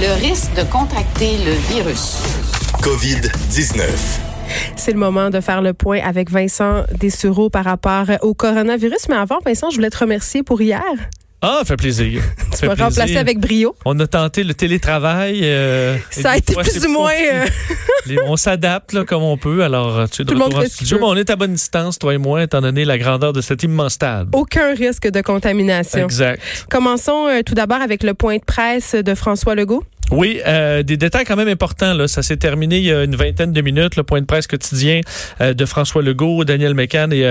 Le risque de contracter le virus. COVID-19. C'est le moment de faire le point avec Vincent Dessureau par rapport au coronavirus. Mais avant, Vincent, je voulais te remercier pour hier. Ah, ça fait plaisir. Tu fait plaisir. avec brio. On a tenté le télétravail. euh, Ça a été fois, plus ou moins, euh, Les- on s'adapte là, comme on peut. Alors, tu es de Tout le monde en studio, mais on est à bonne distance, toi et moi, étant donné la grandeur de cet immense stade. Aucun risque de contamination. Exact. Commençons euh, tout d'abord avec le point de presse de François Legault. Oui, euh, des détails quand même importants. Là. Ça s'est terminé il y a une vingtaine de minutes. Le point de presse quotidien euh, de François Legault, Daniel Mécan et euh,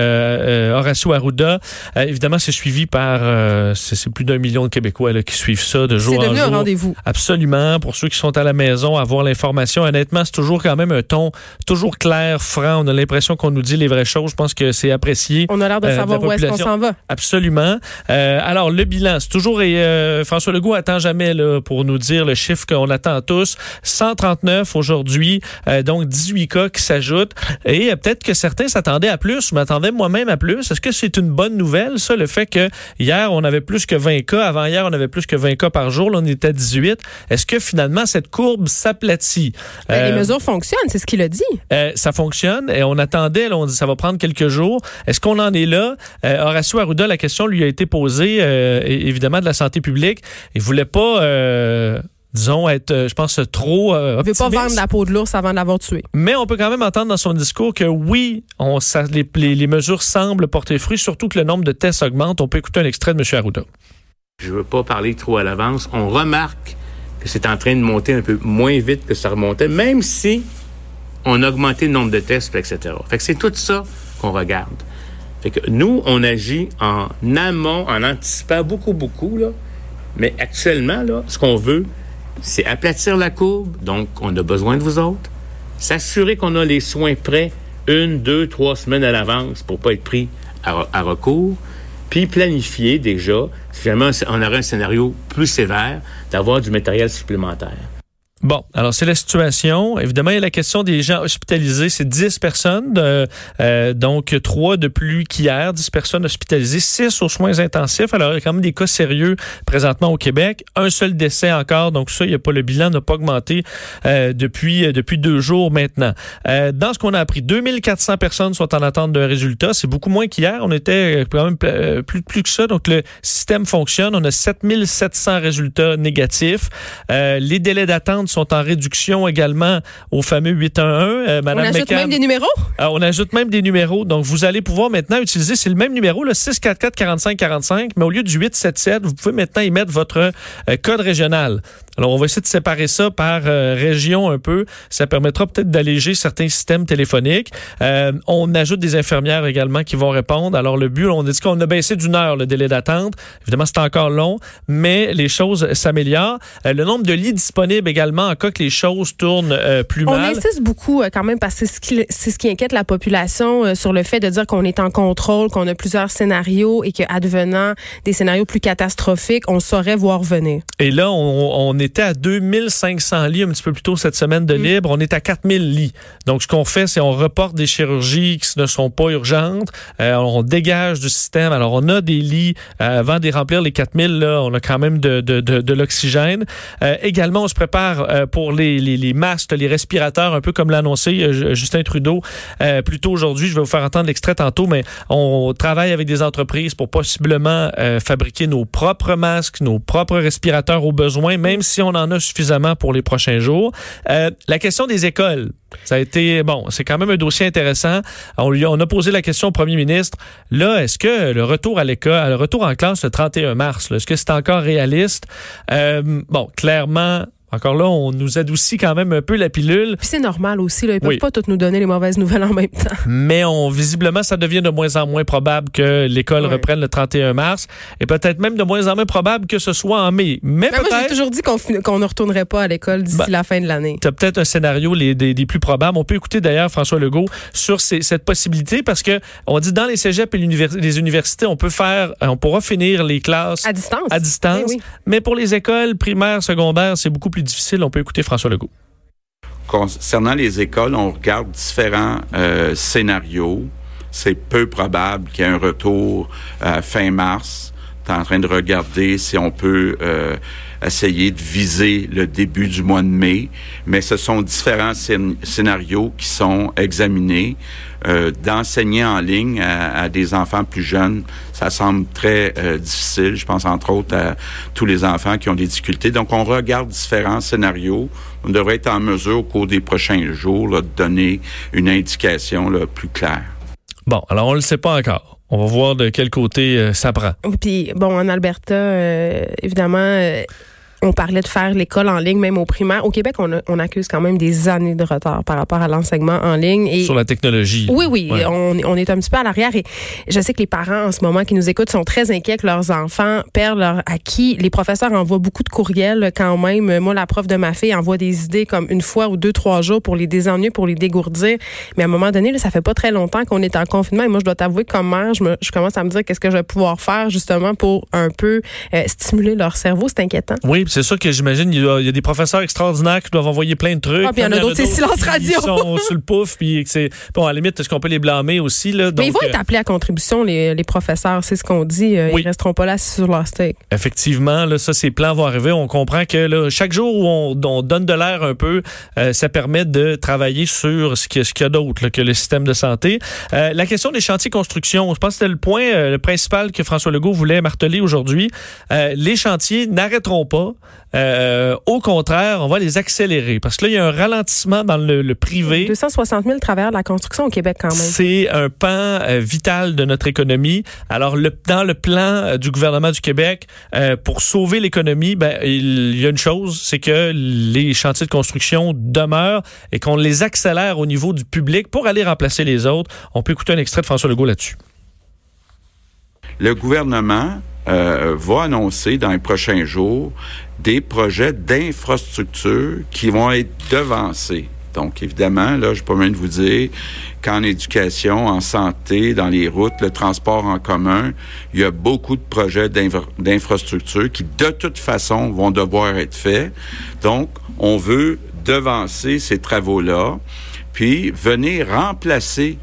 euh, Horacio Arruda. Euh, évidemment, c'est suivi par euh, c'est c'est plus d'un million de Québécois là, qui suivent ça de jour C'est en devenu un jour. rendez-vous. Absolument. Pour ceux qui sont à la maison, avoir l'information. Honnêtement, c'est toujours quand même un ton toujours clair, franc. On a l'impression qu'on nous dit les vraies choses. Je pense que c'est apprécié. On a l'air de savoir où est-ce qu'on s'en va. Absolument. Euh, alors, le bilan, c'est toujours, et euh, François Legault attend jamais là, pour nous dire le chiffre qu'on attend tous. 139 aujourd'hui, euh, donc 18 cas qui s'ajoutent. Et euh, peut-être que certains s'attendaient à plus. Je m'attendais moi-même à plus. Est-ce que c'est une bonne nouvelle, ça, le fait que hier, on avait plus que 20 cas? Avant hier, on avait plus que 20 cas par jour. Là, on était à 18. Est-ce que finalement, cette courbe s'aplatit? Ben, les Euh, mesures fonctionnent, c'est ce qu'il a dit. ça fonctionne et on attendait, là, on dit ça va prendre quelques jours. Est-ce qu'on en est là? Horacio Arruda, la question lui a été posée, évidemment, de la santé publique. Il voulait pas, disons, être, euh, je pense, trop euh, Il veut pas vendre la peau de l'ours avant de l'avoir tué. Mais on peut quand même entendre dans son discours que oui, on, ça, les, les- les mesures semblent porter fruit, surtout que le nombre de tests augmente. On peut écouter un extrait de M. Arruda. Je veux pas parler trop à l'avance. On remarque que c'est en train de monter un peu moins vite que ça remontait, même si on a augmenté le nombre de tests, etc. Fait que c'est tout ça qu'on regarde. Fait que nous, on agit en amont, en anticipant beaucoup, beaucoup, là. Mais actuellement, là, ce qu'on veut, c'est aplatir la courbe. Donc, on a besoin de vous autres. S'assurer qu'on a les soins prêts une, deux, trois semaines à l'avance pour pas être pris à, recours. Puis planifier déjà, si jamais on aurait un scénario plus sévère, d'avoir du matériel supplémentaire. Bon, alors c'est la situation. Évidemment, il y a la question des gens hospitalisés. C'est 10 personnes, euh, euh, donc 3 de plus qu'hier, 10 personnes hospitalisées, 6 aux soins intensifs. Alors, il y a quand même des cas sérieux présentement au Québec. Un seul décès encore, donc ça, il y a pas le bilan n'a pas augmenté euh, depuis euh, depuis deux jours maintenant. Euh, dans ce qu'on a appris, 2400 personnes sont en attente d'un résultat. C'est beaucoup moins qu'hier. On était quand même plus plus que ça. Donc le système fonctionne. On a 7700 résultats négatifs. Les délais d'attente sont en réduction également au fameux 811. Euh, On Madame ajoute McCann- même des numéros? euh, on ajoute même des numéros. Donc, vous allez pouvoir maintenant utiliser, c'est le même numéro, le 644-4545, mais au lieu du 877, vous pouvez maintenant y mettre votre euh, code régional. Alors, on va essayer de séparer ça par région un peu. Ça permettra peut-être d'alléger certains systèmes téléphoniques. On ajoute des infirmières également qui vont répondre. Alors, le but, on a dit qu'on a baissé d'une heure le délai d'attente. Évidemment, c'est encore long, mais les choses s'améliorent. Le nombre de lits disponibles également, en cas que les choses tournent euh, plus On mal. insiste beaucoup euh, quand même parce que c'est ce qui, c'est ce qui inquiète la population euh, sur le fait de dire qu'on est en contrôle, qu'on a plusieurs scénarios et que advenant des scénarios plus catastrophiques, on saurait voir venir. Et là, on, on était à 2500 lits un petit peu plus tôt cette semaine de libre. On est à 4000 lits. Donc, ce qu'on fait, c'est on reporte des chirurgies qui ne sont pas urgentes. On dégage du système. Alors, on a des lits. avant de remplir, les 4000, là, on a quand même de, de, de, de l'oxygène. Également, on se prépare euh, pour les, les, les masques, les respirateurs, un peu comme l'a annoncé euh, Justin Trudeau euh, plus tôt aujourd'hui. Je vais vous faire entendre l'extrait tantôt, mais on travaille avec des entreprises pour possiblement fabriquer nos propres masques, nos propres respirateurs au besoin, même si on en a suffisamment pour les prochains jours. La question des écoles. Ça a été, bon, c'est quand même un dossier intéressant. On, lui, on a posé la question au premier ministre. Là, est-ce que le retour à l'école, le retour en classe le 31 mars, est-ce que c'est encore réaliste? Euh, bon, clairement, encore là, on nous adoucit quand même un peu la pilule. Puis c'est normal aussi, là. Ils peuvent Oui. pas toutes nous donner les mauvaises nouvelles en même temps. Mais on, visiblement, ça devient de moins en moins probable que l'école reprenne le 31 mars et peut-être même de moins en moins probable que ce soit en mai. Mais Mais moi, j'ai toujours dit qu'on ne retournerait pas à l'école d'ici Ben, la fin de l'année. tu as peut-être un scénario les, des, des plus probables. On peut écouter d'ailleurs François Legault sur ces- cette possibilité parce que on dit dans les cégeps et les universités, on peut faire, on pourra finir les classes À distance. à distance. Oui. Mais pour les écoles primaires, secondaires, c'est beaucoup plus difficile. On peut écouter François Legault. Concernant les écoles, on regarde différents euh, scénarios. C'est peu probable qu'il y ait un retour à fin mars. On est en train de regarder si on peut euh, essayer de viser le début du mois de mai, mais ce sont différents scén- scénarios qui sont examinés. Euh, D'enseigner en ligne à, à des enfants plus jeunes, ça semble très euh, difficile. Je pense entre autres à tous les enfants qui ont des difficultés. Donc, on regarde différents scénarios. On devrait être en mesure au cours des prochains jours là, de donner une indication là, plus claire. Bon, alors on le sait pas encore. On va voir de quel côté euh, ça prend. Puis, bon, en Alberta, euh, évidemment, euh, on parlait de faire l'école en ligne, même au primaire. Au Québec, on, a- on accuse quand même des années de retard par rapport à l'enseignement en ligne. Et Sur la technologie. Oui, oui, Ouais. on, on est un petit peu à l'arrière et je sais que les parents en ce moment qui nous écoutent sont très inquiets que leurs enfants perdent leur acquis. Les professeurs envoient beaucoup de courriels quand même. Moi, la prof de ma fille envoie des idées comme une fois ou deux, trois jours pour les désennuyer, pour les dégourdir. Mais à un moment donné, là, ça fait pas très longtemps qu'on est en confinement et moi, je dois t'avouer que comme mère, je, me- je commence à me dire qu'est-ce que je vais pouvoir faire justement pour un peu euh, stimuler leur cerveau. C'est inquiétant. Oui, c'est sûr que j'imagine il y, a, il y a des professeurs extraordinaires qui doivent envoyer plein de trucs. Ah, puis il y en a d'autres, c'est silence radio. sont sur le pouf, puis c'est bon à la limite, est-ce qu'on peut les blâmer aussi là? Mais ils vont être euh, appelés à contribution, les, les professeurs. C'est ce qu'on dit. Euh, Oui. Ils resteront pas là sur leur steak. Effectivement, là, ça, ces plans vont arriver. On comprend que là, chaque jour où on, on donne de l'air un peu, euh, ça permet de travailler sur ce qu'il y a, y d'autre que le système de santé. Euh, la question des chantiers construction, je pense que c'était le point euh, le principal que François Legault voulait marteler aujourd'hui. Les chantiers n'arrêteront pas. Euh, au contraire, on va les accélérer parce que là, il y a un ralentissement dans le, le privé. 260 000 travailleurs de la construction au Québec quand même. C'est un pan euh, vital de notre économie. Alors, le, dans le plan euh, du gouvernement du Québec, euh, pour sauver l'économie, ben, il y a une chose, c'est que les chantiers de construction demeurent et qu'on les accélère au niveau du public pour aller remplacer les autres. On peut écouter un extrait de François Legault là-dessus. Le gouvernement euh, va annoncer dans les prochains jours des projets d'infrastructure qui vont être devancés. Donc, évidemment, là, je peux même vous dire qu'en éducation, en santé, dans les routes, le transport en commun, il y a beaucoup de projets d'infra- d'infrastructure qui, de toute façon, vont devoir être faits. Donc, on veut devancer ces travaux-là, puis venir remplacer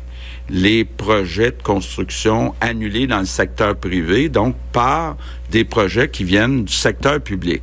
les projets de construction annulés dans le secteur privé, donc par des projets qui viennent du secteur public.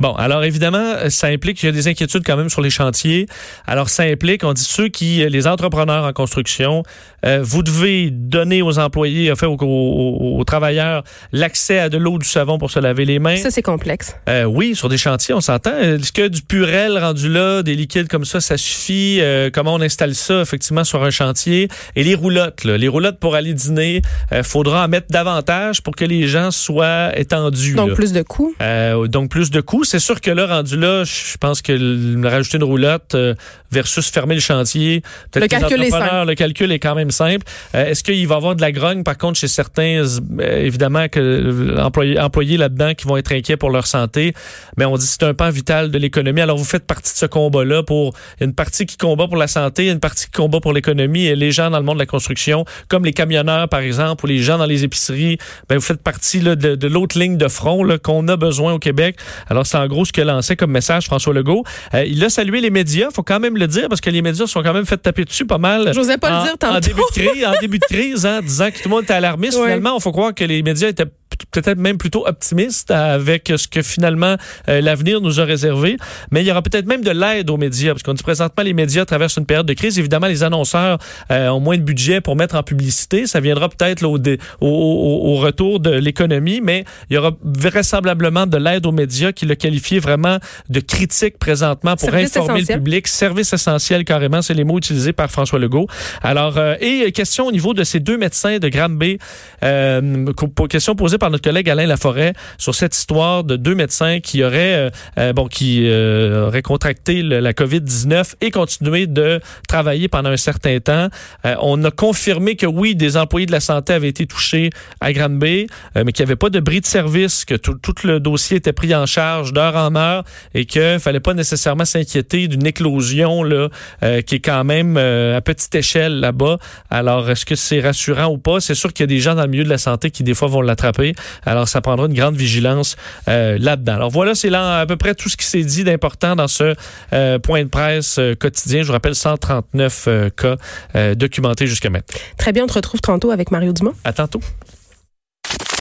Bon, alors évidemment, ça implique qu'il y a des inquiétudes quand même sur les chantiers. Alors ça implique, on dit ceux qui, les entrepreneurs en construction, euh, vous devez donner aux employés, enfin aux, aux- aux travailleurs, l'accès à de l'eau, du savon pour se laver les mains. Ça, c'est complexe. Euh, oui, sur des chantiers, on s'entend. Est-ce que du purel rendu là, des liquides comme ça, ça suffit? Euh, comment on installe ça, effectivement, sur un chantier? Et les roulottes, là, les roulottes pour aller dîner, euh, faudra en mettre davantage pour que les gens soient étendus. Donc, là. plus de coûts. Euh, donc plus de coûts. C'est sûr que là, rendu là, je pense que rajouter une roulotte euh, versus fermer le chantier, peut-être Le calcul est entrepreneurs, le calcul est quand même simple. Euh, Est-ce qu'il va y avoir de la grogne, par contre, chez certains, euh, évidemment, que employés, employés là-dedans qui vont être inquiets pour leur santé, mais on dit que c'est un pan vital de l'économie. Alors vous faites partie de ce combat-là pour une partie qui combat pour la santé, une partie qui combat pour l'économie et les gens dans le monde de la construction, comme les camionneurs, par exemple, ou les gens dans les épiceries, ben, vous faites partie là, de, de l'autre ligne de front qu'on a besoin au Québec. Alors, c'est en gros ce que lancé comme message François Legault. Euh, il a salué les médias, faut quand même le dire, parce que les médias sont quand même fait taper dessus pas mal. J'osais pas le dire tantôt. En début de crise, en début de crise hein, disant que tout le monde était alarmiste. Finalement, on faut croire que les médias étaient peut-être même plutôt optimistes avec ce que finalement euh, l'avenir nous a réservé. Mais il y aura peut-être même de l'aide aux médias, parce qu'on dit présentement les médias traversent une période de crise. Évidemment, les annonceurs euh, ont moins de budget pour mettre en publicité. Ça viendra peut-être au, au, au- retour de l'économie, mais il y aura vraisemblablement de l'aide aux médias qui le qualifie vraiment de critique présentement pour Service informer essentiel. le public. Service essentiel carrément, c'est les mots utilisés par François Legault. Alors, euh, et question au niveau de ces deux médecins de Granby, euh, question posée par notre collègue Alain Laforêt sur cette histoire de deux médecins qui auraient, bon, qui auraient contracté la COVID-19 et continué de travailler pendant un certain temps. on a confirmé que oui, des employés de la santé avaient été touchés à Granby, mais qu'il n'y avait pas de bris de service, que tout, le dossier était pris en charge d'heure en heure et qu'il fallait pas nécessairement s'inquiéter d'une éclosion là, euh, qui est quand même euh, à petite échelle là-bas. Alors, est-ce que c'est rassurant ou pas? C'est sûr qu'il y a des gens dans le milieu de la santé qui, des fois, vont l'attraper. Alors, ça prendra une grande vigilance euh, là-dedans. Alors, voilà, c'est là à peu près tout ce qui s'est dit d'important dans ce point de presse quotidien. Je vous rappelle, 139 cas documentés jusqu'à maintenant. Très bien, on te retrouve tantôt avec Mario Dumont. À tantôt.